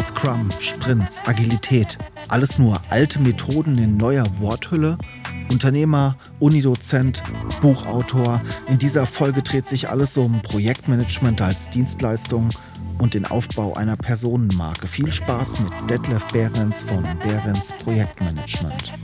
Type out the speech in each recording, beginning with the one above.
Scrum, Sprints, Agilität. Alles nur alte Methoden in neuer Worthülle? Unternehmer, Unidozent, Buchautor. In dieser Folge dreht sich alles um Projektmanagement als Dienstleistung und den Aufbau einer Personenmarke. Viel Spaß mit Detlef Behrens von Behrens Projektmanagement.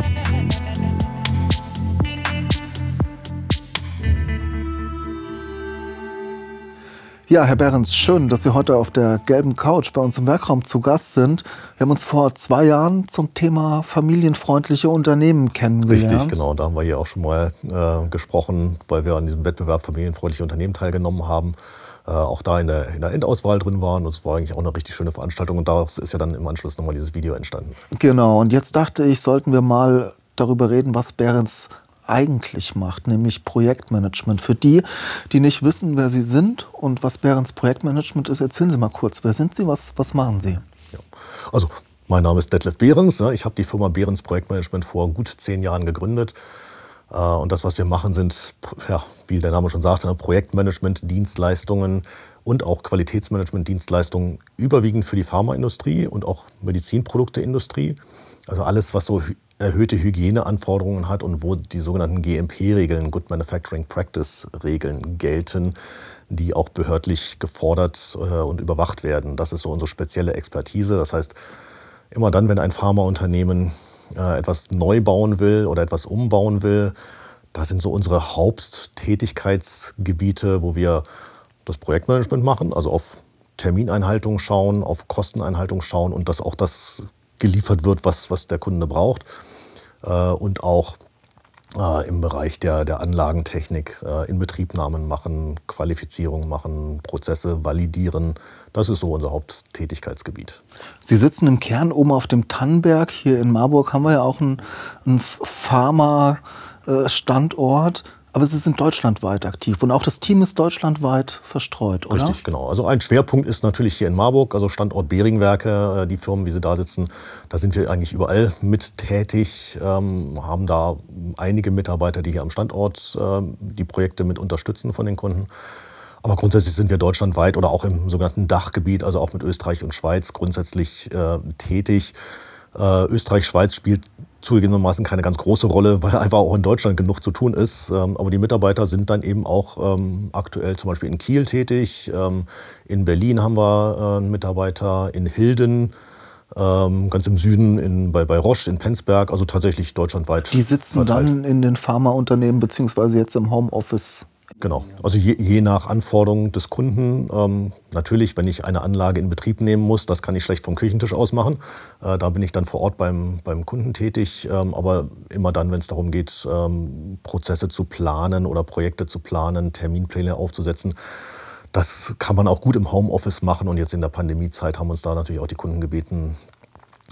Ja, Herr Behrens, schön, dass Sie heute auf der gelben Couch bei uns im Werkraum zu Gast sind. Wir haben uns vor zwei Jahren zum Thema familienfreundliche Unternehmen kennengelernt. Richtig, genau. Da haben wir hier auch schon mal äh, gesprochen, weil wir an diesem Wettbewerb familienfreundliche Unternehmen teilgenommen haben. Äh, auch da in der, in der Endauswahl drin waren. Und es war eigentlich auch eine richtig schöne Veranstaltung. Und daraus ist ja dann im Anschluss nochmal dieses Video entstanden. Genau. Und jetzt dachte ich, sollten wir mal darüber reden, was Behrens eigentlich macht, nämlich Projektmanagement. Für die, die nicht wissen, wer Sie sind und was Behrens Projektmanagement ist, erzählen Sie mal kurz. Wer sind Sie? Was, was machen Sie? Ja. Also, mein Name ist Detlef Behrens. Ich habe die Firma Behrens Projektmanagement vor gut zehn Jahren gegründet. Äh, und das, was wir machen, sind, ja, wie der Name schon sagt, Projektmanagement, Dienstleistungen und auch Qualitätsmanagement, Dienstleistungen überwiegend für die Pharmaindustrie und auch Medizinprodukteindustrie. Also alles, was so erhöhte Hygieneanforderungen hat und wo die sogenannten GMP-Regeln, Good Manufacturing Practice-Regeln gelten, die auch behördlich gefordert äh, und überwacht werden. Das ist so unsere spezielle Expertise. Das heißt, immer dann, wenn ein Pharmaunternehmen äh, etwas neu bauen will oder etwas umbauen will, das sind so unsere Haupttätigkeitsgebiete, wo wir das Projektmanagement machen, also auf Termineinhaltung schauen, auf Kosteneinhaltung schauen und dass auch das geliefert wird, was, was der Kunde braucht. Äh, und auch äh, im Bereich der, der Anlagentechnik äh, Inbetriebnahmen machen, Qualifizierung machen, Prozesse validieren. Das ist so unser Haupttätigkeitsgebiet. Sie sitzen im Kern oben auf dem Tannenberg. Hier in Marburg haben wir ja auch einen, einen Pharma-Standort. Aber Sie sind deutschlandweit aktiv und auch das Team ist deutschlandweit verstreut, oder? Richtig, genau. Also ein Schwerpunkt ist natürlich hier in Marburg, also Standort Beringwerke, äh, die Firmen, wie sie da sitzen, da sind wir eigentlich überall mit tätig, ähm, haben da einige Mitarbeiter, die hier am Standort äh, die Projekte mit unterstützen von den Kunden. Aber grundsätzlich sind wir deutschlandweit oder auch im sogenannten Dachgebiet, also auch mit Österreich und Schweiz grundsätzlich äh, tätig. Äh, Österreich, Schweiz spielt zugegebenermaßen keine ganz große Rolle, weil einfach auch in Deutschland genug zu tun ist. Ähm, aber die Mitarbeiter sind dann eben auch ähm, aktuell zum Beispiel in Kiel tätig. Ähm, in Berlin haben wir äh, einen Mitarbeiter, in Hilden. ganz im Süden in, bei, bei Roche in Penzberg, also tatsächlich deutschlandweit. Die sitzen verteilt. dann in den Pharmaunternehmen beziehungsweise jetzt im Homeoffice Genau. Also je, je nach Anforderung des Kunden. Ähm, natürlich, wenn ich eine Anlage in Betrieb nehmen muss, das kann ich schlecht vom Küchentisch aus machen. Äh, da bin ich dann vor Ort beim, beim Kunden tätig. Ähm, aber immer dann, wenn es darum geht, ähm, Prozesse zu planen oder Projekte zu planen, Terminpläne aufzusetzen, das kann man auch gut im Homeoffice machen. Und jetzt in der Pandemiezeit haben uns da natürlich auch die Kunden gebeten,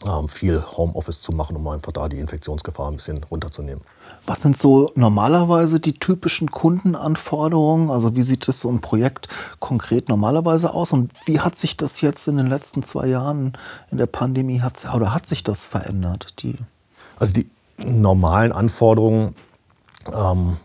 ähm, viel Homeoffice zu machen, um einfach da die Infektionsgefahr ein bisschen runterzunehmen. Was sind so normalerweise die typischen Kundenanforderungen? Also wie sieht das so ein Projekt konkret normalerweise aus? Und wie hat sich das jetzt in den letzten zwei Jahren in der Pandemie, hat, oder hat sich das verändert? Die also die normalen Anforderungen ähm,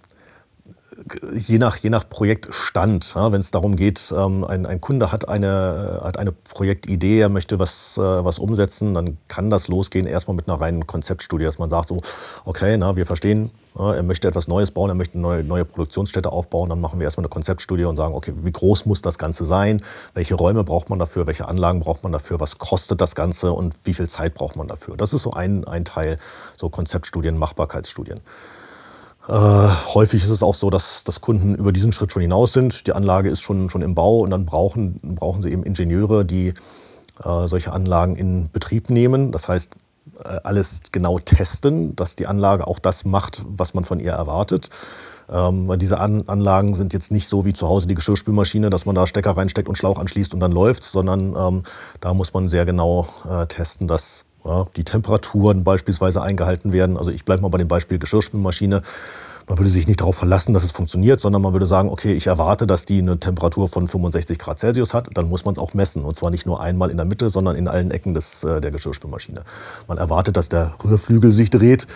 je nach, je nach Projektstand, ja, wenn es darum geht, ähm, ein, ein Kunde hat eine, hat eine Projektidee, er möchte was, äh, was umsetzen, dann kann das losgehen erstmal mit einer reinen Konzeptstudie, dass man sagt so, okay, na, wir verstehen, ja, er möchte etwas Neues bauen, er möchte eine neue, neue Produktionsstätte aufbauen, dann machen wir erstmal eine Konzeptstudie und sagen, okay, wie groß muss das Ganze sein, welche Räume braucht man dafür, welche Anlagen braucht man dafür, was kostet das Ganze und wie viel Zeit braucht man dafür. Das ist so ein, ein Teil, so Konzeptstudien, Machbarkeitsstudien. Äh, häufig ist es auch so, dass, dass Kunden über diesen Schritt schon hinaus sind. Die Anlage ist schon, schon im Bau und dann brauchen, brauchen sie eben Ingenieure, die äh, solche Anlagen in Betrieb nehmen. Das heißt, äh, alles genau testen, dass die Anlage auch das macht, was man von ihr erwartet. Ähm, weil diese An Anlagen sind jetzt nicht so wie zu Hause die Geschirrspülmaschine, dass man da Stecker reinsteckt und Schlauch anschließt und dann läuft, sondern ähm, da muss man sehr genau äh, testen, dass Ja, die Temperaturen beispielsweise eingehalten werden. Also ich bleibe mal bei dem Beispiel Geschirrspülmaschine. Man würde sich nicht darauf verlassen, dass es funktioniert, sondern man würde sagen, okay, ich erwarte, dass die eine Temperatur von 65 Grad Celsius hat. Dann muss man es auch messen. Und zwar nicht nur einmal in der Mitte, sondern in allen Ecken des, äh, der Geschirrspülmaschine. Man erwartet, dass der Rührflügel sich dreht.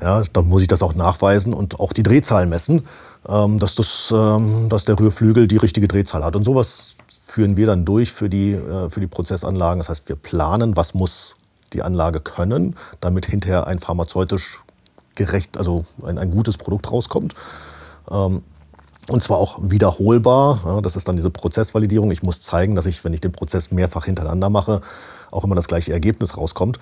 Ja, dann muss ich das auch nachweisen und auch die Drehzahl messen, ähm, dass, das, ähm, dass der Rührflügel die richtige Drehzahl hat. Und sowas führen wir dann durch für die, äh, für die Prozessanlagen. Das heißt, wir planen, was muss die Anlage können, damit hinterher ein pharmazeutisch gerecht, also ein, ein gutes Produkt rauskommt. Ähm, und zwar auch wiederholbar. Ja, das ist dann diese Prozessvalidierung. Ich muss zeigen, dass ich, wenn ich den Prozess mehrfach hintereinander mache, auch immer das gleiche Ergebnis rauskommt.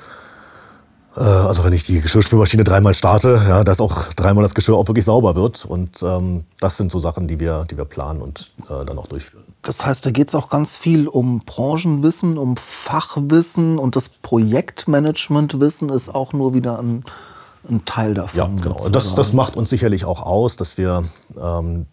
Äh, also wenn ich die Geschirrspülmaschine dreimal starte, ja, dass auch dreimal das Geschirr auch wirklich sauber wird. Und ähm, das sind so Sachen, die wir, die wir planen und äh, dann auch durchführen. Das heißt, da geht es auch ganz viel um Branchenwissen, um Fachwissen und das Projektmanagementwissen ist auch nur wieder ein ein Teil davon. Ja, genau. Das, das macht uns sicherlich auch aus, dass wir ähm,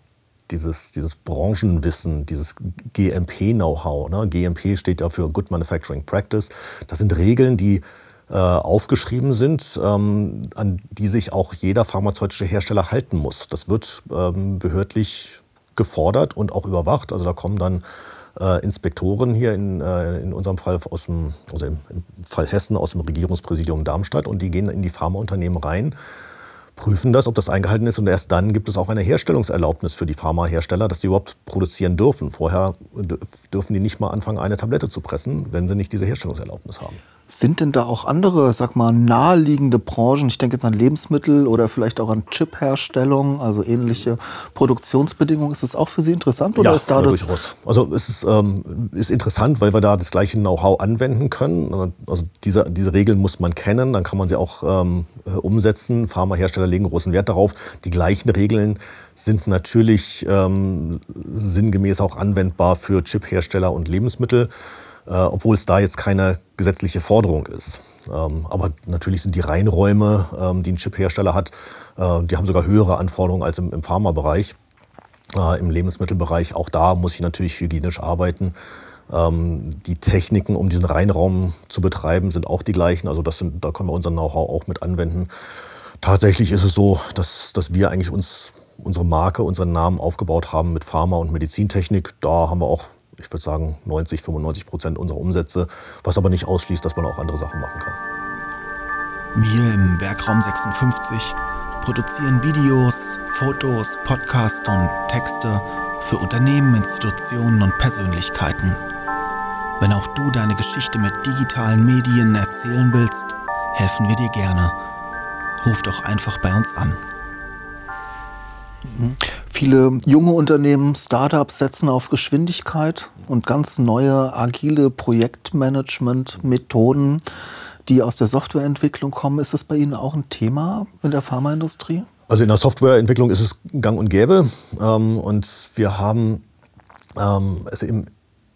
dieses, dieses Branchenwissen, dieses GMP-Know-how, ne? GMP steht ja für Good Manufacturing Practice, das sind Regeln, die äh, aufgeschrieben sind, ähm, an die sich auch jeder pharmazeutische Hersteller halten muss. Das wird ähm, behördlich gefordert und auch überwacht. Also da kommen dann äh, Inspektoren hier in, äh, in unserem Fall aus dem, also im, Fall Hessen aus dem Regierungspräsidium Darmstadt und die gehen in die Pharmaunternehmen rein prüfen das, ob das eingehalten ist und erst dann gibt es auch eine Herstellungserlaubnis für die Pharmahersteller, dass die überhaupt produzieren dürfen. Vorher dürfen die nicht mal anfangen, eine Tablette zu pressen, wenn sie nicht diese Herstellungserlaubnis haben. Sind denn da auch andere, sag mal, naheliegende Branchen? Ich denke jetzt an Lebensmittel oder vielleicht auch an Chipherstellung, also ähnliche Produktionsbedingungen. Ist das auch für Sie interessant? Oder ja, ist da das durchaus. Also es ist, ähm, ist interessant, weil wir da das gleiche Know-how anwenden können. Also diese, diese Regeln muss man kennen, dann kann man sie auch ähm, umsetzen. Pharmahersteller legen großen Wert darauf. Die gleichen Regeln sind natürlich ähm, sinngemäß auch anwendbar für Chiphersteller und Lebensmittel. Äh, obwohl es da jetzt keine gesetzliche Forderung ist. Ähm, aber natürlich sind die Reinräume, ähm, die ein Chiphersteller hat, äh, die haben sogar höhere Anforderungen als im, Pharmabereich. Äh, Im Lebensmittelbereich, auch da muss ich natürlich hygienisch arbeiten. Ähm, die Techniken, um diesen Reinraum zu betreiben, sind auch die gleichen. Also das sind, da können wir unser Know-how auch mit anwenden. Tatsächlich ist es so, dass, dass wir eigentlich uns unsere Marke, unseren Namen aufgebaut haben mit Pharma- und Medizintechnik. Da haben wir auch ich würde sagen, 90, 95 Prozent unserer Umsätze, was aber nicht ausschließt, dass man auch andere Sachen machen kann. Wir im Werkraum 56 produzieren Videos, Fotos, Podcasts und Texte für Unternehmen, Institutionen und Persönlichkeiten. Wenn auch du deine Geschichte mit digitalen Medien erzählen willst, helfen wir dir gerne. Ruf doch einfach bei uns an. Viele junge Unternehmen, Startups setzen auf Geschwindigkeit und ganz neue agile Projektmanagement-Methoden, die aus der Softwareentwicklung kommen. Ist das bei Ihnen auch ein Thema in der Pharmaindustrie? Also in der Softwareentwicklung ist es gang und gäbe. Ähm, und wir haben ähm, also im,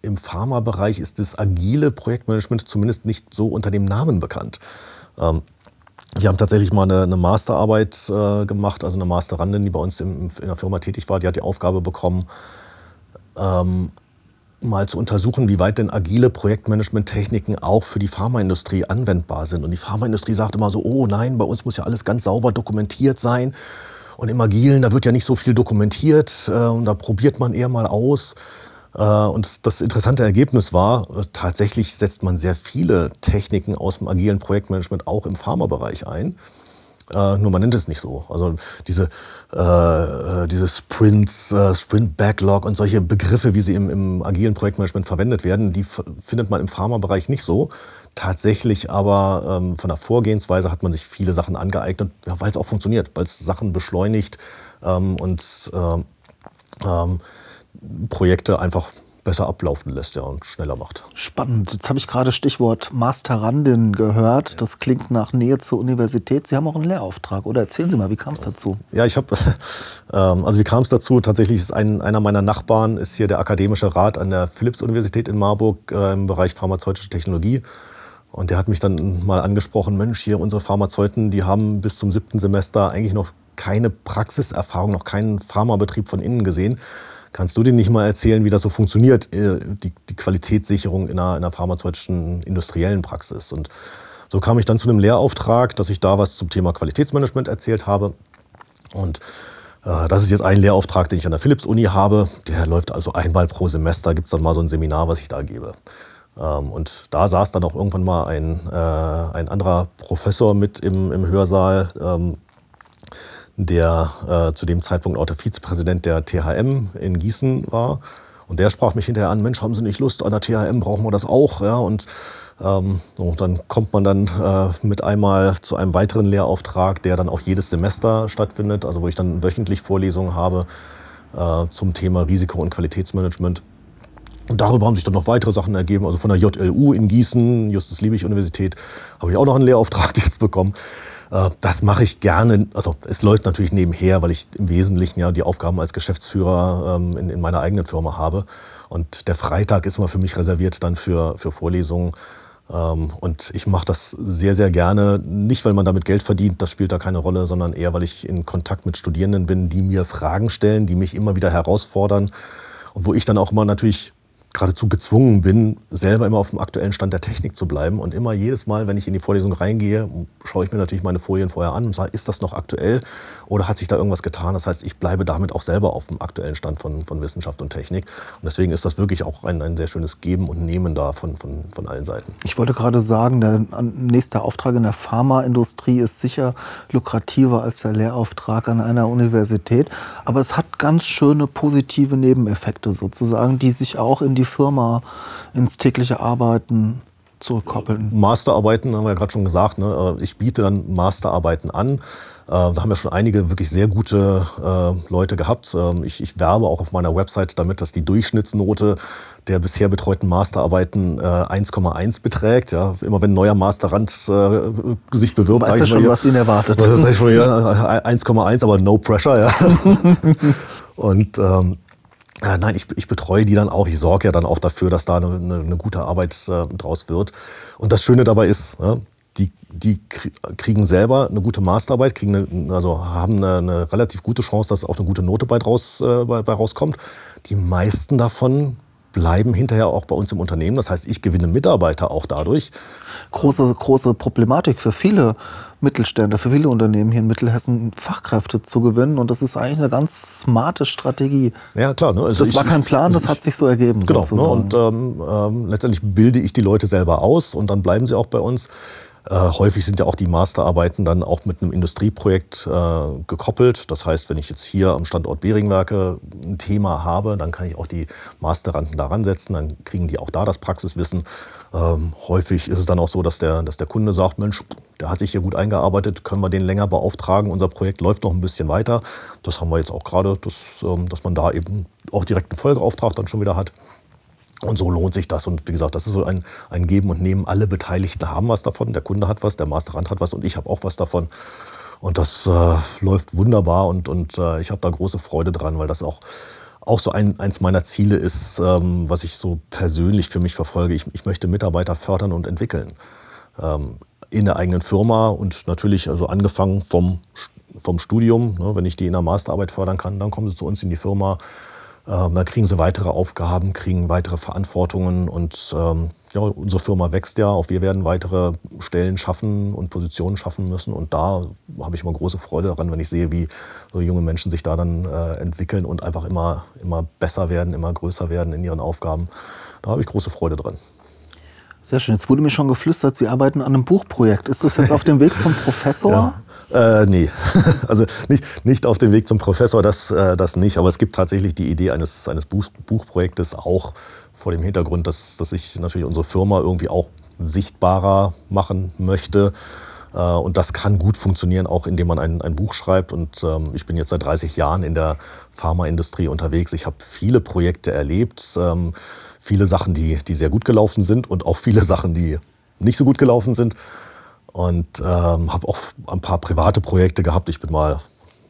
im Pharmabereich ist das agile Projektmanagement zumindest nicht so unter dem Namen bekannt. Wir haben tatsächlich mal eine, eine Masterarbeit äh, gemacht, also eine Masterandin, die bei uns im, in der Firma tätig war, die hat die Aufgabe bekommen, ähm, mal zu untersuchen, wie weit denn agile Projektmanagement-Techniken auch für die Pharmaindustrie anwendbar sind. Und die Pharmaindustrie sagt immer so, oh nein, bei uns muss ja alles ganz sauber dokumentiert sein. Und im Agilen, da wird ja nicht so viel dokumentiert äh, und da probiert man eher mal aus. Äh, und das interessante Ergebnis war, äh, tatsächlich setzt man sehr viele Techniken aus dem agilen Projektmanagement auch im Pharmabereich ein. Äh, nur man nennt es nicht so. Also diese, äh, diese Sprints, äh, Sprint Backlog und solche Begriffe, wie sie im, im agilen Projektmanagement verwendet werden, die findet man im Pharmabereich nicht so. Tatsächlich aber ähm, von der Vorgehensweise hat man sich viele Sachen angeeignet, ja, weil es auch funktioniert, weil es Sachen beschleunigt ähm, und ähm, ähm Projekte einfach besser ablaufen lässt ja, und schneller macht. Spannend. Jetzt habe ich gerade Stichwort Masterandin gehört. Das klingt nach Nähe zur Universität. Sie haben auch einen Lehrauftrag, oder? Erzählen Sie mal, wie kam es dazu? Ja, ich habe, ähm, also wie kam es dazu? Tatsächlich ist ein, einer meiner Nachbarn ist hier der akademische Rat an der Philipps-Universität in Marburg äh, im Bereich pharmazeutische Technologie. Und der hat mich dann mal angesprochen, Mensch, hier unsere Pharmazeuten, die haben bis zum siebten Semester eigentlich noch keine Praxiserfahrung, noch keinen Pharmabetrieb von innen gesehen. Kannst du dir nicht mal erzählen, wie das so funktioniert, äh, die, die Qualitätssicherung in einer, in einer pharmazeutischen industriellen Praxis? Und so kam ich dann zu einem Lehrauftrag, dass ich da was zum Thema Qualitätsmanagement erzählt habe. Und äh, das ist jetzt ein Lehrauftrag, den ich an der Philips-Uni habe. Der läuft also einmal pro Semester, gibt es dann mal so ein Seminar, was ich da gebe. Ähm, und da saß dann auch irgendwann mal ein, äh, ein anderer Professor mit im, im Hörsaal, ähm, der äh, zu dem Zeitpunkt auch der Vizepräsident der THM in Gießen war. Und der sprach mich hinterher an, Mensch, haben Sie nicht Lust, an der THM brauchen wir das auch. Ja, und ähm, so, dann kommt man dann äh, mit einmal zu einem weiteren Lehrauftrag, der dann auch jedes Semester stattfindet, also wo ich dann wöchentlich Vorlesungen habe äh, zum Thema Risiko- und Qualitätsmanagement. Und darüber haben sich dann noch weitere Sachen ergeben. Also von der JLU in Gießen, Justus-Liebig-Universität, habe ich auch noch einen Lehrauftrag jetzt bekommen. Äh, das mache ich gerne. Also es läuft natürlich nebenher, weil ich im Wesentlichen ja die Aufgaben als Geschäftsführer ähm, in, in meiner eigenen Firma habe. Und der Freitag ist immer für mich reserviert dann für, für Vorlesungen. Ähm, und ich mache das sehr, sehr gerne. Nicht, weil man damit Geld verdient, das spielt da keine Rolle, sondern eher, weil ich in Kontakt mit Studierenden bin, die mir Fragen stellen, die mich immer wieder herausfordern. Und wo ich dann auch immer natürlich geradezu gezwungen bin, selber immer auf dem aktuellen Stand der Technik zu bleiben. Und immer jedes Mal, wenn ich in die Vorlesung reingehe, schaue ich mir natürlich meine Folien vorher an und sage, ist das noch aktuell oder hat sich da irgendwas getan? Das heißt, ich bleibe damit auch selber auf dem aktuellen Stand von, von Wissenschaft und Technik. Und deswegen ist das wirklich auch ein, ein sehr schönes Geben und Nehmen da von, von, von allen Seiten. Ich wollte gerade sagen, der nächste Auftrag in der Pharmaindustrie ist sicher lukrativer als der Lehrauftrag an einer Universität. Aber es hat ganz schöne positive Nebeneffekte sozusagen, die sich auch in die Firma, ins tägliche Arbeiten zurückkoppeln? Masterarbeiten haben wir ja gerade schon gesagt. Ne? Äh, ich biete dann Masterarbeiten an. Äh, da haben wir schon einige wirklich sehr gute äh, Leute gehabt. Ähm, ich, ich, werbe auch auf meiner Website damit, dass die Durchschnittsnote der bisher betreuten Masterarbeiten 1,1 beträgt. Ja, immer wenn ein neuer Masterand sich bewirbt, sage ich schon, mal, was ihn erwartet. Das ist schon 1,1, aber no pressure. Ja. Und ähm, äh, nein, ich, ich betreue die dann auch. Ich sorge ja dann auch dafür, dass da eine, eine, gute Arbeit äh, draus wird. Und das Schöne dabei ist, ja, die, die kriegen selber eine gute Masterarbeit, kriegen eine, also haben eine, eine, relativ gute Chance, dass auch eine gute Note bei, draus, äh, bei, bei rauskommt. Die meisten davon bleiben hinterher auch bei uns im Unternehmen. Das heißt, ich gewinne Mitarbeiter auch dadurch. Große, große Problematik für viele Mittelständler, für viele Unternehmen hier in Mittelhessen, Fachkräfte zu gewinnen. Und das ist eigentlich eine ganz smarte Strategie. Ja, klar. Ne? Also das ich, war kein Plan, das hat sich so ergeben. Genau. Ne? Und ähm, ähm, letztendlich bilde ich die Leute selber aus und dann bleiben sie auch bei uns. Äh, häufig sind ja auch die Masterarbeiten dann auch mit einem Industrieprojekt äh, gekoppelt. Das heißt, wenn ich jetzt hier am Standort Beringwerke ein Thema habe, dann kann ich auch die Masteranden daran setzen, dann kriegen die auch da das Praxiswissen. Ähm, häufig ist es dann auch so, dass der, dass der Kunde sagt, Mensch, der hat sich hier gut eingearbeitet, können wir den länger beauftragen, unser Projekt läuft noch ein bisschen weiter. Das haben wir jetzt auch gerade, dass, ähm, dass man da eben auch direkt einen Folgeauftrag dann schon wieder hat. Und so lohnt sich das. Und wie gesagt, das ist so ein, ein Geben und Nehmen. Alle Beteiligten haben was davon. Der Kunde hat was, der Masterrand hat was und ich habe auch was davon. Und das äh, läuft wunderbar und, und äh, ich habe da große Freude dran, weil das auch, auch so ein, eins meiner Ziele ist, ähm, was ich so persönlich für mich verfolge. Ich, ich möchte Mitarbeiter fördern und entwickeln. Ähm, in der eigenen Firma und natürlich also angefangen vom, vom Studium. Ne, wenn ich die in der Masterarbeit fördern kann, dann kommen sie zu uns in die Firma dann kriegen sie weitere Aufgaben, kriegen weitere Verantwortungen und ähm, ja, unsere Firma wächst ja. Auch wir werden weitere Stellen schaffen und Positionen schaffen müssen. Und da habe ich immer große Freude daran, wenn ich sehe, wie so junge Menschen sich da dann äh, entwickeln und einfach immer, immer besser werden, immer größer werden in ihren Aufgaben. Da habe ich große Freude dran. Sehr schön. Jetzt wurde mir schon geflüstert, Sie arbeiten an einem Buchprojekt. Ist das jetzt auf dem Weg zum Professor? Ja. Äh, nee, also nicht, nicht auf dem Weg zum Professor, das, äh, das nicht. Aber es gibt tatsächlich die Idee eines, eines Buch, Buchprojektes auch vor dem Hintergrund, dass, dass ich natürlich unsere Firma irgendwie auch sichtbarer machen möchte. Äh, und das kann gut funktionieren, auch indem man ein, ein Buch schreibt. Und ähm, ich bin jetzt seit 30 Jahren in der Pharmaindustrie unterwegs. Ich habe viele Projekte erlebt, ähm, viele Sachen, die, die sehr gut gelaufen sind und auch viele Sachen, die nicht so gut gelaufen sind. Und ähm, habe auch ein paar private Projekte gehabt. Ich bin mal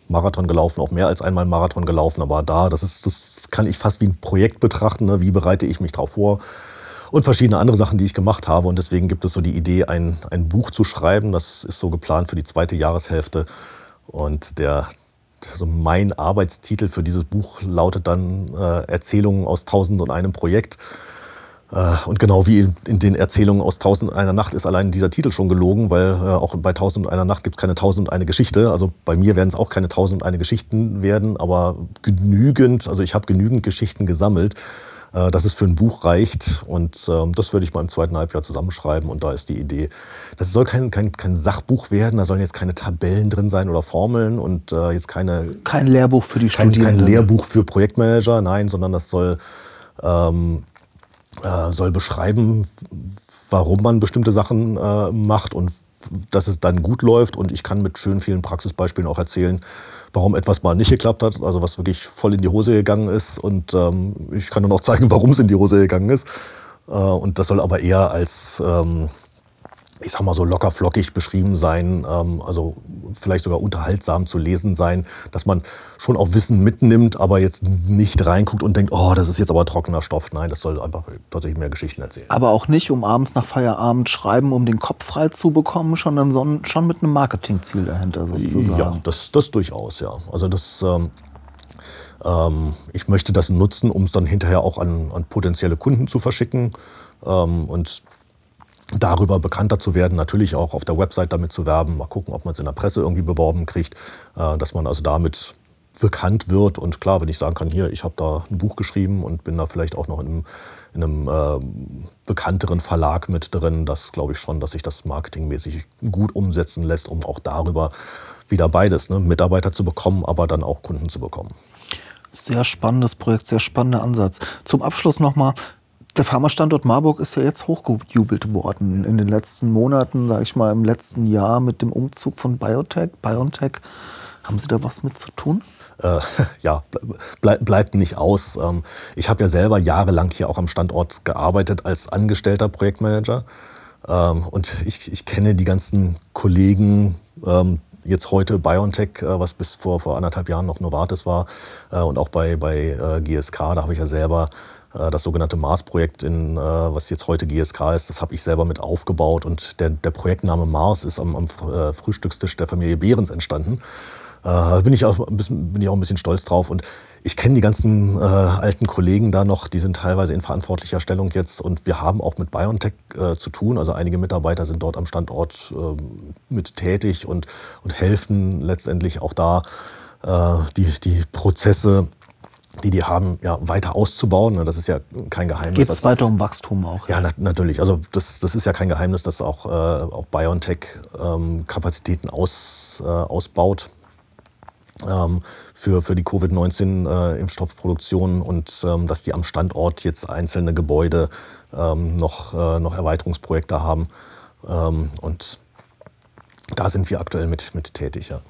Marathon gelaufen, auch mehr als einmal Marathon gelaufen. Aber da, das, ist, das kann ich fast wie ein Projekt betrachten. Ne? Wie bereite ich mich darauf vor? Und verschiedene andere Sachen, die ich gemacht habe. Und deswegen gibt es so die Idee, ein, ein Buch zu schreiben. Das ist so geplant für die zweite Jahreshälfte. Und der, also mein Arbeitstitel für dieses Buch lautet dann äh, Erzählungen aus Tausend und einem Projekt. Äh, und genau wie in, den Erzählungen aus Tausend und einer Nacht ist allein dieser Titel schon gelogen, weil äh, auch bei Tausend und einer Nacht gibt es keine Tausend und eine Geschichte. Also bei mir werden es auch keine Tausend und eine Geschichten werden, aber genügend, also ich habe genügend Geschichten gesammelt, äh, dass es für ein Buch reicht. Und ähm, das würde ich mal im zweiten Halbjahr zusammenschreiben. Und da ist die Idee, das soll kein, kein, kein Sachbuch werden, da sollen jetzt keine Tabellen drin sein oder Formeln und jetzt keine... Kein Lehrbuch für die kein, Studierenden. Kein Lehrbuch für Projektmanager, nein, sondern das soll... Ähm, äh, soll beschreiben, warum man bestimmte Sachen äh, macht und dass es dann gut läuft. Und ich kann mit schön vielen Praxisbeispielen auch erzählen, warum etwas mal nicht geklappt hat, also was wirklich voll in die Hose gegangen ist. Und ähm, ich kann dann auch zeigen, warum es in die Hose gegangen ist. Äh, und das soll aber eher als ähm, ich sag mal so locker flockig beschrieben sein, ähm, also vielleicht sogar unterhaltsam zu lesen sein, dass man schon auch Wissen mitnimmt, aber jetzt nicht reinguckt und denkt, oh, das ist jetzt aber trockener Stoff. Nein, das soll einfach tatsächlich mehr Geschichten erzählen. Aber auch nicht, um abends nach Feierabend schreiben, um den Kopf frei zu bekommen, sondern schon mit einem Marketingziel dahinter sozusagen. Ja, das, das durchaus, ja. Also das... Ähm, ähm, ich möchte das nutzen, um es dann hinterher auch an, an potenzielle Kunden zu verschicken. Ähm, und darüber bekannter zu werden, natürlich auch auf der Website damit zu werben, mal gucken, ob man es in der Presse irgendwie beworben kriegt, äh, dass man also damit bekannt wird und klar, wenn ich sagen kann, hier, ich habe da ein Buch geschrieben und bin da vielleicht auch noch in einem, in einem äh, bekannteren Verlag mit drin, das glaube ich schon, dass sich das marketingmäßig gut umsetzen lässt, um auch darüber wieder beides, ne, Mitarbeiter zu bekommen, aber dann auch Kunden zu bekommen. Sehr spannendes Projekt, sehr spannender Ansatz. Zum Abschluss nochmal, der Pharmastandort Marburg ist ja jetzt hochgejubelt worden in den letzten Monaten, sage ich mal, im letzten Jahr mit dem Umzug von Biotech. Biotech, haben Sie da was mit zu tun? Äh, ja, bleib, bleibt nicht aus. Ähm, ich habe ja selber jahrelang hier auch am Standort gearbeitet als angestellter Projektmanager. Ähm, und ich, ich kenne die ganzen Kollegen, ähm, jetzt heute BioNTech, äh, was bis vor, vor anderthalb Jahren noch Novartis war, äh, und auch bei, bei äh, GSK, da habe ich ja selber das sogenannte Mars-Projekt, äh, was jetzt heute GSK ist, das habe ich selber mit aufgebaut. Und der, der Projektname Mars ist am, am äh, Frühstückstisch der Familie Behrens entstanden. Da bin ich, auch ein bisschen, bin ich auch ein bisschen stolz drauf. Und ich kenne die ganzen äh, alten Kollegen da noch, die sind teilweise in verantwortlicher Stellung jetzt. Und wir haben auch mit BioNTech äh, zu tun. Also einige Mitarbeiter sind dort am Standort äh, mit tätig und, und helfen letztendlich auch da, die, die Prozesse die die haben, ja, weiter auszubauen. Ne, das ist ja kein Geheimnis. Geht es weiter um Wachstum auch? Ja, na, natürlich. Also das, das ist ja kein Geheimnis, dass auch, äh, auch BioNTech ähm, Kapazitäten aus, äh, ausbaut ähm, für, für die Covid-19-Impfstoffproduktion äh, und ähm, dass die am Standort jetzt einzelne Gebäude ähm, noch, äh, noch Erweiterungsprojekte haben. Ähm, und da sind wir aktuell mit, mit tätig, ja.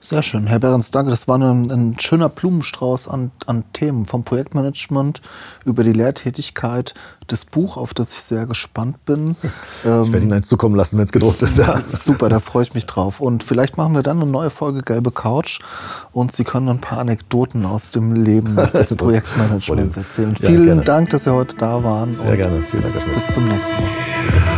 Sehr schön. Herr Behrens, danke. Das war ein, ein schöner Blumenstrauß an, an, Themen, vom Projektmanagement über die Lehrtätigkeit, das Buch, auf das ich sehr gespannt bin. ich werde Ihnen eins zukommen lassen, wenn es gedruckt ist. Ja. Super, da freue ich mich drauf. Und vielleicht machen wir dann eine neue Folge Gelbe Couch und Sie können ein paar Anekdoten aus dem Leben des Projektmanagements erzählen. Ja, Vielen gerne. Dank, dass Sie heute da waren. Sehr gerne. Vielen Dank. Bis zum nächsten Mal.